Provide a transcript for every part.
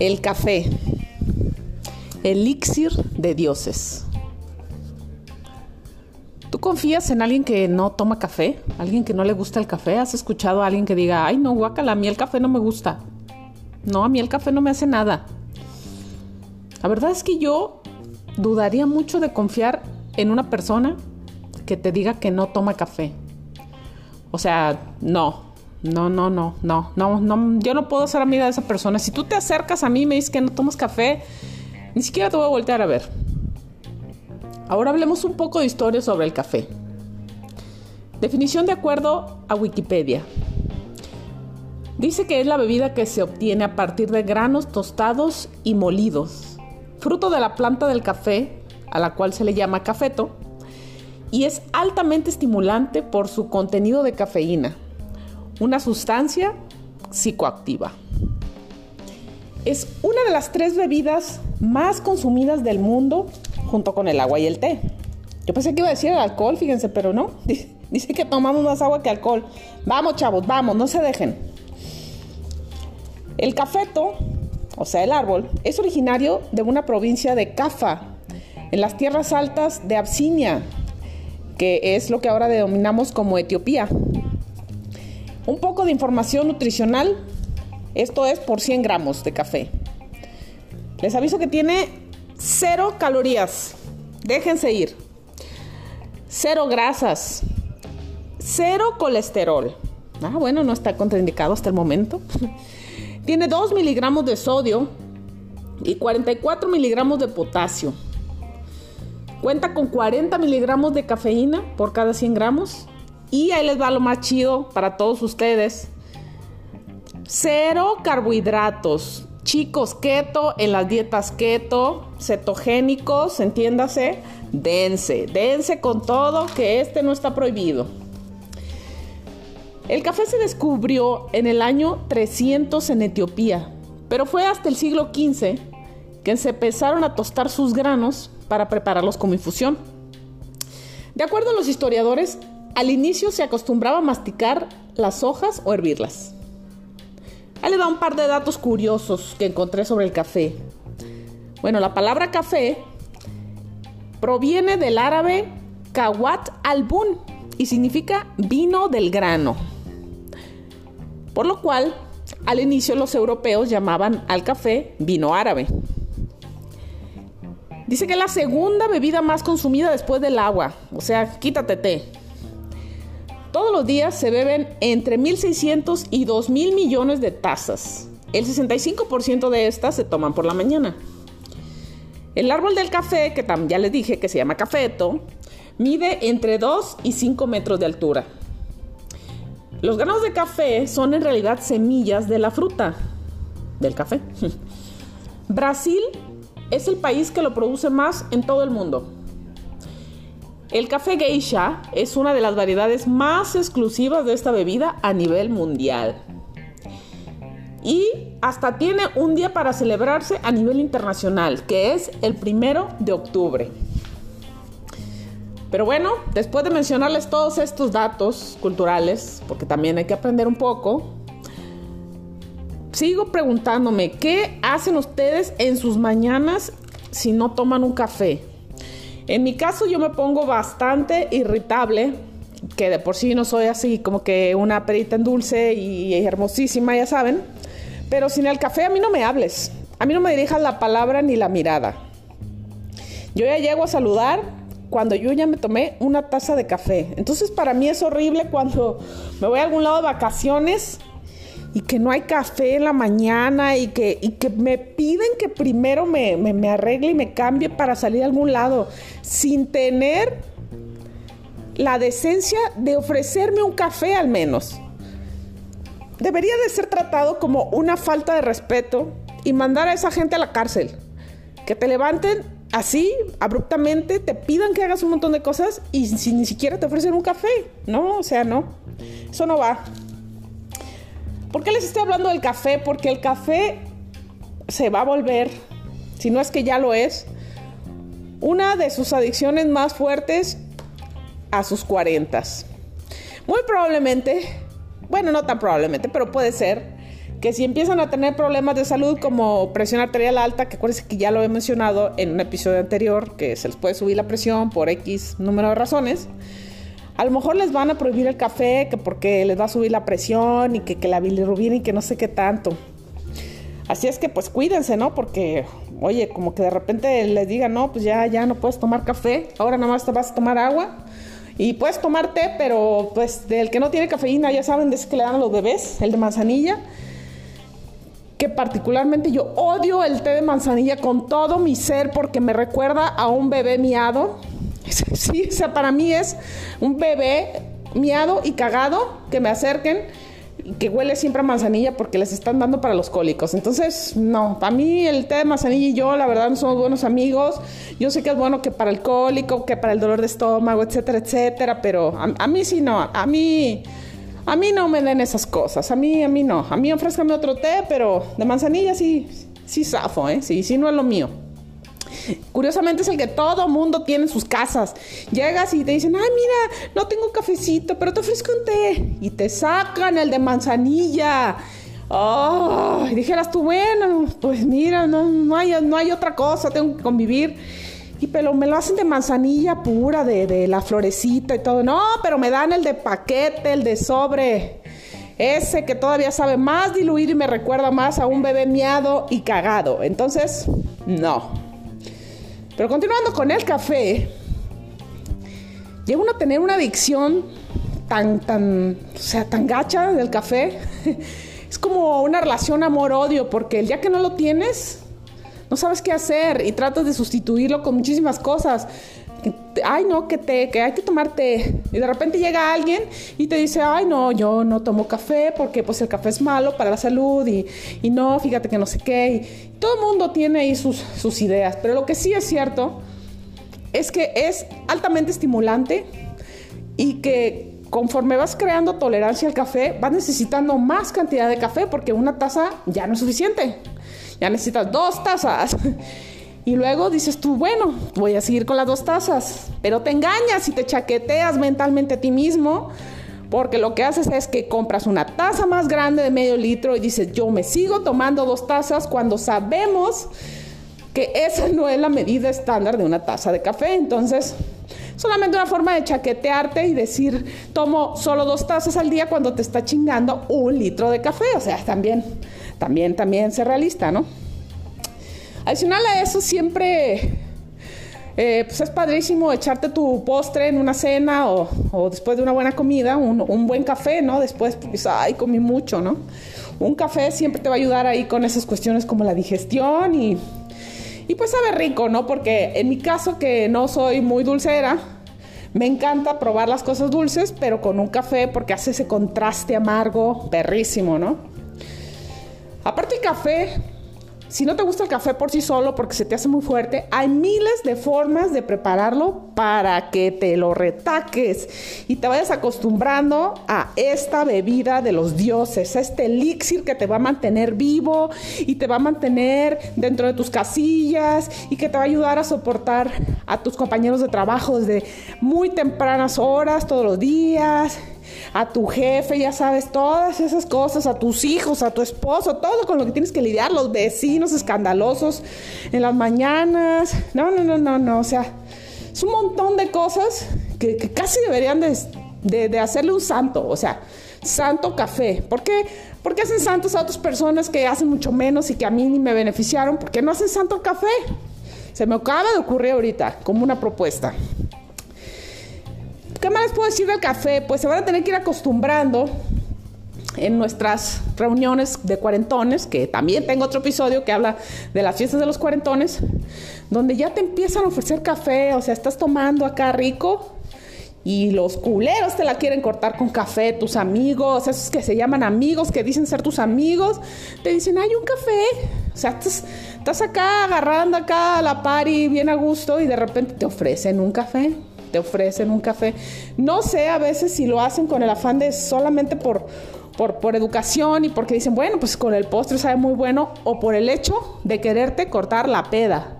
El café. Elixir de dioses. ¿Tú confías en alguien que no toma café? ¿Alguien que no le gusta el café? ¿Has escuchado a alguien que diga, ay no, guacala, a mí el café no me gusta? No, a mí el café no me hace nada. La verdad es que yo dudaría mucho de confiar en una persona que te diga que no toma café. O sea, no, no, no, no, no, no, no, yo no puedo ser amiga de esa persona. Si tú te acercas a mí y me dices que no tomas café, ni siquiera te voy a voltear a ver. Ahora hablemos un poco de historia sobre el café. Definición de acuerdo a Wikipedia. Dice que es la bebida que se obtiene a partir de granos tostados y molidos, fruto de la planta del café, a la cual se le llama cafeto, y es altamente estimulante por su contenido de cafeína una sustancia psicoactiva. Es una de las tres bebidas más consumidas del mundo junto con el agua y el té. Yo pensé que iba a decir el alcohol, fíjense, pero no. Dice que tomamos más agua que alcohol. Vamos, chavos, vamos, no se dejen. El cafeto, o sea, el árbol, es originario de una provincia de Cafa, en las tierras altas de Absinia, que es lo que ahora denominamos como Etiopía. Un poco de información nutricional. Esto es por 100 gramos de café. Les aviso que tiene cero calorías. Déjense ir. Cero grasas. Cero colesterol. Ah, bueno, no está contraindicado hasta el momento. tiene 2 miligramos de sodio y 44 miligramos de potasio. Cuenta con 40 miligramos de cafeína por cada 100 gramos y ahí les va lo más chido para todos ustedes. Cero carbohidratos. Chicos, keto en las dietas keto, cetogénicos, entiéndase, dense, dense con todo que este no está prohibido. El café se descubrió en el año 300 en Etiopía, pero fue hasta el siglo XV que se empezaron a tostar sus granos para prepararlos como infusión. De acuerdo a los historiadores, al inicio se acostumbraba a masticar las hojas o hervirlas. Ahí le da un par de datos curiosos que encontré sobre el café. Bueno, la palabra café proviene del árabe kawat albun y significa vino del grano. Por lo cual, al inicio los europeos llamaban al café vino árabe. Dice que es la segunda bebida más consumida después del agua, o sea, quítate té. Todos los días se beben entre 1.600 y 2.000 millones de tazas. El 65% de estas se toman por la mañana. El árbol del café, que ya les dije que se llama cafeto, mide entre 2 y 5 metros de altura. Los granos de café son en realidad semillas de la fruta del café. Brasil es el país que lo produce más en todo el mundo. El café geisha es una de las variedades más exclusivas de esta bebida a nivel mundial. Y hasta tiene un día para celebrarse a nivel internacional, que es el primero de octubre. Pero bueno, después de mencionarles todos estos datos culturales, porque también hay que aprender un poco, sigo preguntándome, ¿qué hacen ustedes en sus mañanas si no toman un café? En mi caso yo me pongo bastante irritable, que de por sí no soy así como que una perita en dulce y hermosísima, ya saben. Pero sin el café a mí no me hables. A mí no me dirijas la palabra ni la mirada. Yo ya llego a saludar cuando yo ya me tomé una taza de café. Entonces para mí es horrible cuando me voy a algún lado de vacaciones y que no hay café en la mañana y que, que me piden que primero me, me, arregle y me cambie para salir a algún lado sin tener la decencia de ofrecerme un café al menos. Debería de ser tratado como una falta de respeto y mandar a esa gente a la cárcel. Que te levanten así, abruptamente, te pidan que hagas un montón de cosas y si ni siquiera te ofrecen un café. No, o sea, no. Eso no va. ¿Por qué les estoy hablando del café? Porque el café se va a volver, si no es que ya lo es, una de sus adicciones más fuertes a sus cuarentas. Muy probablemente, bueno, no tan probablemente, pero puede ser que si empiezan a tener problemas de salud como presión arterial alta, que acuérdense que ya lo he mencionado en un episodio anterior, que se les puede subir la presión por X número de razones, a lo mejor les van a prohibir el café, que porque les va a subir la presión y que, que la bilirrubina y que no sé qué tanto. Así es que pues cuídense, ¿no? Porque, oye, como que de repente les digan, no, pues ya, ya no puedes tomar café, ahora nada más te vas a tomar agua. Y puedes tomar té, pero pues del que no tiene cafeína, ya saben, de ese que le dan a los bebés, el de manzanilla. Que particularmente yo odio el té de manzanilla con todo mi ser porque me recuerda a un bebé miado. Sí, o sea, para mí es un bebé miado y cagado que me acerquen que huele siempre a manzanilla porque les están dando para los cólicos. Entonces, no, para mí el té de manzanilla y yo, la verdad, no somos buenos amigos. Yo sé que es bueno que para el cólico, que para el dolor de estómago, etcétera, etcétera, pero a, mí sí no, a mí... A mí no me den esas cosas, a mí, a mí no. A mí ofrézcame otro té, pero de manzanilla sí, sí zafo, ¿eh? Sí, sí no es lo mío. Curiosamente es el que todo mundo tiene en sus casas. Llegas y te dicen, ay, mira, no tengo cafecito, pero te ofrezco un té. Y te sacan el de manzanilla. Oh, y dijeras tú, bueno, pues mira, no, hay, no hay otra cosa, tengo que convivir. Y pero me lo hacen de manzanilla pura, de, de la florecita y todo. No, pero me dan el de paquete, el de sobre. Ese que todavía sabe más diluido y me recuerda más a un bebé miado y cagado. Entonces, no. Pero continuando con el café, llega uno a tener una adicción tan, tan, o sea, tan gacha del café. Es como una relación amor-odio, porque el día que no lo tienes, no sabes qué hacer y tratas de sustituirlo con muchísimas cosas ay no, que te, que hay que tomar té. Y de repente llega alguien y te dice, ay no, yo no tomo café porque pues el café es malo para la salud y, y no, fíjate que no sé qué. Todo el mundo tiene ahí sus, sus ideas, pero lo que sí es cierto es que es altamente estimulante y que conforme vas creando tolerancia al café, vas necesitando más cantidad de café porque una taza ya no es suficiente. Ya necesitas dos tazas. Y luego dices tú, bueno, voy a seguir con las dos tazas, pero te engañas y te chaqueteas mentalmente a ti mismo, porque lo que haces es que compras una taza más grande de medio litro y dices, yo me sigo tomando dos tazas cuando sabemos que esa no es la medida estándar de una taza de café. Entonces, solamente una forma de chaquetearte y decir, tomo solo dos tazas al día cuando te está chingando un litro de café. O sea, también, también, también ser realista, ¿no? Adicional a eso, siempre eh, pues es padrísimo echarte tu postre en una cena o, después de una buena comida, un, buen café, ¿no? Después, pues, ay, comí mucho, ¿no? Un café siempre te va a ayudar ahí con esas cuestiones como la digestión y, y pues sabe rico, ¿no? Porque en mi caso, que no soy muy dulcera, me encanta probar las cosas dulces, pero con un café porque hace ese contraste amargo perrísimo, ¿no? Aparte el café, si no te gusta el café por sí solo porque se te hace muy fuerte, hay miles de formas de prepararlo para que te lo retaques y te vayas acostumbrando a esta bebida de los dioses, a este elixir que te va a mantener vivo y te va a mantener dentro de tus casillas y que te va a ayudar a soportar a tus compañeros de trabajo desde muy tempranas horas todos los días a tu jefe, ya sabes, todas esas cosas, a tus hijos, a tu esposo, todo con lo que tienes que lidiar, los vecinos escandalosos en las mañanas. No, no, no, no, no, o sea, es un montón de cosas que, casi deberían de, hacerle un santo, o sea, santo café. ¿Por qué? Porque hacen santos a otras personas que hacen mucho menos y que a mí ni me beneficiaron. ¿Por qué no hacen santo café? Se me acaba de ocurrir ahorita como una propuesta. ¿Qué más les puedo decir del café? Pues se van a tener que ir acostumbrando en nuestras reuniones de cuarentones, que también tengo otro episodio que habla de las fiestas de los cuarentones, donde ya te empiezan a ofrecer café, o sea, estás tomando acá rico y los culeros te la quieren cortar con café, tus amigos, esos que se llaman amigos, que dicen ser tus amigos, te dicen, hay un café, o sea, estás, estás acá agarrando acá la party bien a gusto y de repente te ofrecen un café te ofrecen un café. No sé a veces si lo hacen con el afán de solamente por, por, educación y porque dicen, bueno, pues con el postre sabe muy bueno, o por el hecho de quererte cortar la peda.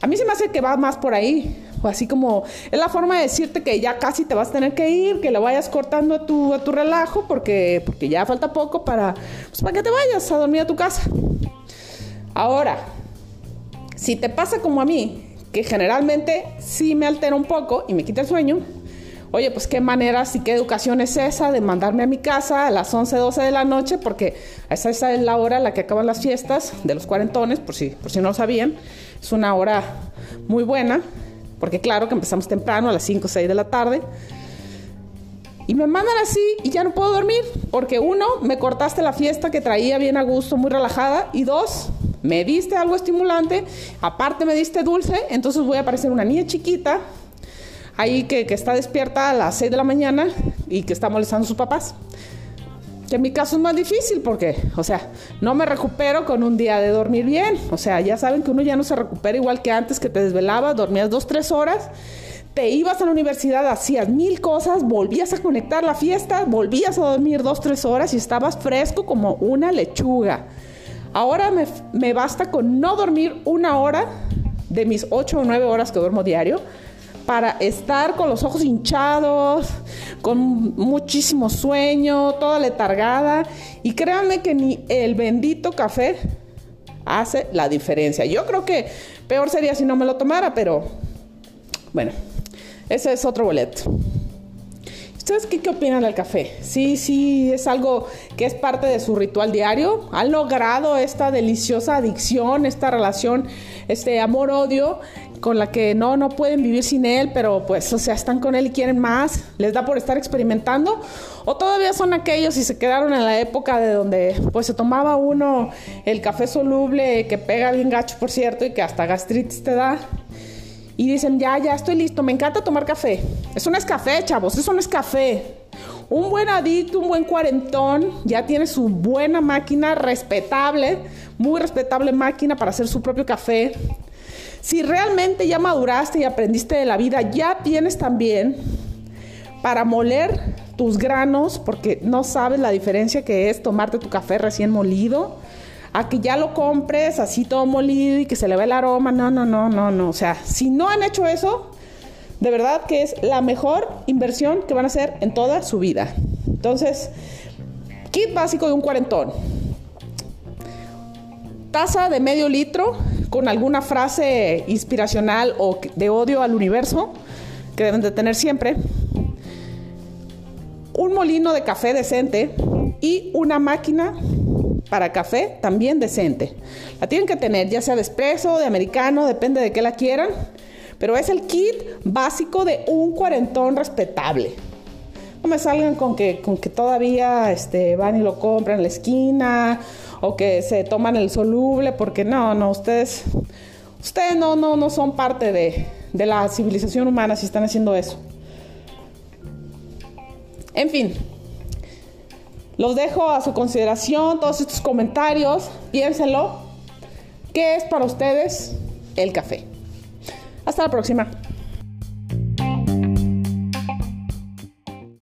A mí se me hace que va más por ahí, o así como es la forma de decirte que ya casi te vas a tener que ir, que le vayas cortando a tu, a tu relajo porque, porque ya falta poco para, pues, para que te vayas a dormir a tu casa. Ahora, si te pasa como a mí, que generalmente sí me altera un poco y me quita el sueño, oye, pues qué manera, y qué educación es esa de mandarme a mi casa a las 11, 12 de la noche, porque esa, esa es la hora en la que acaban las fiestas de los cuarentones, por si, por si no lo sabían. Es una hora muy buena, porque claro que empezamos temprano, a las 5 o 6 de la tarde. Y me mandan así y ya no puedo dormir, porque uno, me cortaste la fiesta que traía bien a gusto, muy relajada, y dos, me diste algo estimulante, aparte me diste dulce, entonces voy a parecer una niña chiquita ahí que, está despierta a las 6 de la mañana y que está molestando a sus papás. Que en mi caso es más difícil porque, o sea, no me recupero con un día de dormir bien. O sea, ya saben que uno ya no se recupera igual que antes, que te desvelabas, dormías dos, tres horas, te ibas a la universidad, hacías mil cosas, volvías a conectar la fiesta, volvías a dormir dos, tres horas y estabas fresco como una lechuga. Ahora me, basta con no dormir una hora de mis ocho o nueve horas que duermo diario para estar con los ojos hinchados, con muchísimo sueño, toda letargada. Y créanme que ni el bendito café hace la diferencia. Yo creo que peor sería si no me lo tomara, pero bueno, ese es otro boleto. ¿Ustedes qué, qué, opinan del café? Sí, sí, es algo que es parte de su ritual diario. ¿Han logrado esta deliciosa adicción, esta relación, este amor-odio con la que no, no pueden vivir sin él, pero pues, o sea, están con él y quieren más, les da por estar experimentando, o todavía son aquellos y se quedaron en la época de donde pues se tomaba uno el café soluble que pega bien gacho, por cierto, y que hasta gastritis te da. Y dicen, ya, ya estoy listo, me encanta tomar café. Eso no es café, chavos, eso no es café. Un buen adicto, un buen cuarentón, ya tiene su buena máquina respetable, muy respetable máquina para hacer su propio café si realmente ya maduraste y aprendiste de la vida, ya tienes también para moler tus granos, porque no sabes la diferencia que es tomarte tu café recién molido, a que ya lo compres así todo molido y que se le ve el aroma. No, no, no, no, no. O sea, si no han hecho eso, de verdad que es la mejor inversión que van a hacer en toda su vida. Entonces, kit básico de un cuarentón. Taza de medio litro con alguna frase inspiracional o de odio al universo que deben de tener siempre. Un molino de café decente y una máquina para café también decente. La tienen que tener, ya sea de espresso, de americano, depende de qué la quieran. Pero es el kit básico de un cuarentón respetable. No me salgan con que, con que todavía este, van y lo compran en la esquina o que se toman el soluble, porque no, no, ustedes, ustedes no, no, no son parte de, de la civilización humana si están haciendo eso. En fin, los dejo a su consideración todos estos comentarios, piénsenlo. ¿Qué es para ustedes el café? Hasta la próxima.